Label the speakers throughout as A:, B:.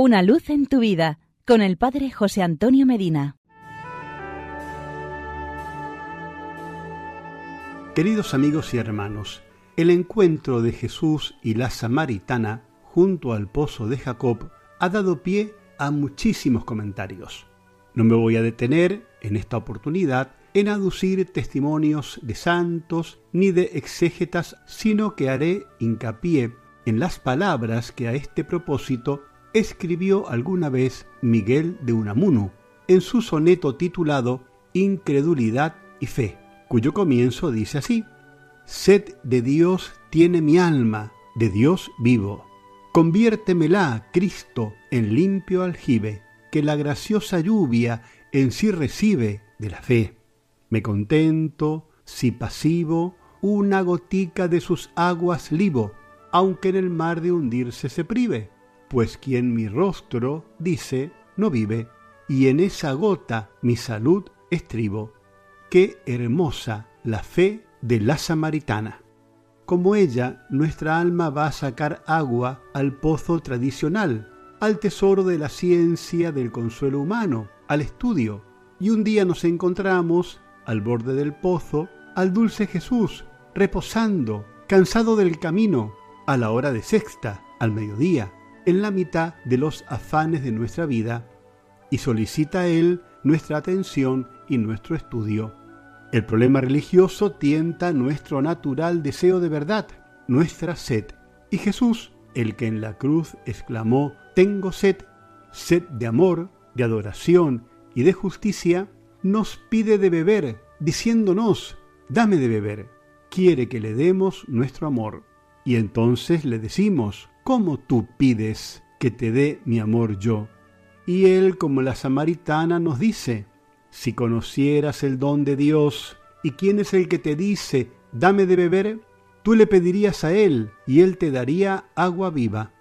A: Una luz en tu vida con el Padre José Antonio Medina.
B: Queridos amigos y hermanos, el encuentro de Jesús y la samaritana junto al pozo de Jacob ha dado pie a muchísimos comentarios. No me voy a detener en esta oportunidad en aducir testimonios de santos ni de exégetas, sino que haré hincapié en las palabras que a este propósito escribió alguna vez Miguel de Unamuno en su soneto titulado Incredulidad y Fe, cuyo comienzo dice así, Sed de Dios tiene mi alma, de Dios vivo. Conviértemela, Cristo, en limpio aljibe, que la graciosa lluvia en sí recibe de la fe. Me contento, si pasivo, una gotica de sus aguas libo, aunque en el mar de hundirse se prive, pues quien mi rostro dice no vive, y en esa gota mi salud estribo. Qué hermosa la fe de la samaritana. Como ella, nuestra alma va a sacar agua al pozo tradicional, al tesoro de la ciencia del consuelo humano, al estudio. Y un día nos encontramos, al borde del pozo, al dulce Jesús, reposando, cansado del camino, a la hora de sexta, al mediodía, en la mitad de los afanes de nuestra vida, y solicita Él nuestra atención y nuestro estudio. El problema religioso tienta nuestro natural deseo de verdad, nuestra sed. Y Jesús, el que en la cruz exclamó, Tengo sed, sed de amor, de adoración y de justicia, nos pide de beber, diciéndonos, Dame de beber. Quiere que le demos nuestro amor. Y entonces le decimos, ¿cómo tú pides que te dé mi amor yo? Y él, como la samaritana, nos dice, si conocieras el don de Dios, ¿y quién es el que te dice, dame de beber? Tú le pedirías a él, y él te daría agua viva.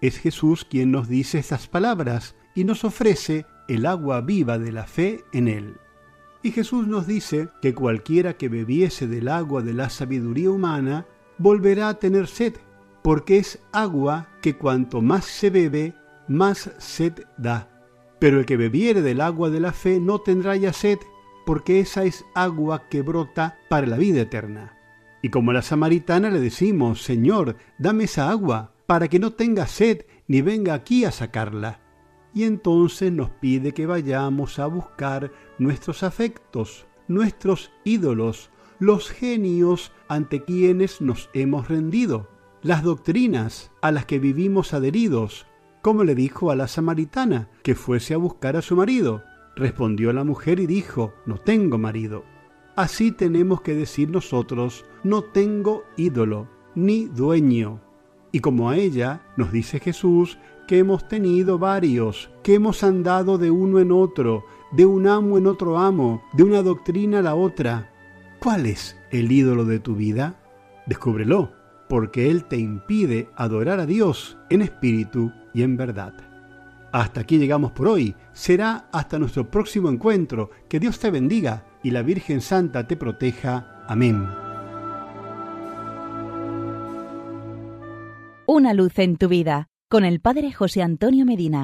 B: Es Jesús quien nos dice estas palabras, y nos ofrece el agua viva de la fe en él. Y Jesús nos dice que cualquiera que bebiese del agua de la sabiduría humana volverá a tener sed, porque es agua que cuanto más se bebe, más sed da. Pero el que bebiere del agua de la fe no tendrá ya sed, porque esa es agua que brota para la vida eterna. Y como la samaritana le decimos, Señor, dame esa agua, para que no tenga sed ni venga aquí a sacarla. Y entonces nos pide que vayamos a buscar nuestros afectos, nuestros ídolos, los genios ante quienes nos hemos rendido, las doctrinas a las que vivimos adheridos, como le dijo a la samaritana que fuese a buscar a su marido. Respondió la mujer y dijo, no tengo marido. Así tenemos que decir nosotros, no tengo ídolo, ni dueño. Y como a ella nos dice Jesús que hemos tenido varios, que hemos andado de uno en otro, de un amo en otro amo, de una doctrina a la otra, ¿Cuál es el ídolo de tu vida? Descúbrelo, porque Él te impide adorar a Dios en espíritu y en verdad. Hasta aquí llegamos por hoy. Será hasta nuestro próximo encuentro. Que Dios te bendiga y la Virgen Santa te proteja. Amén.
A: Una luz en tu vida con el Padre José Antonio Medina.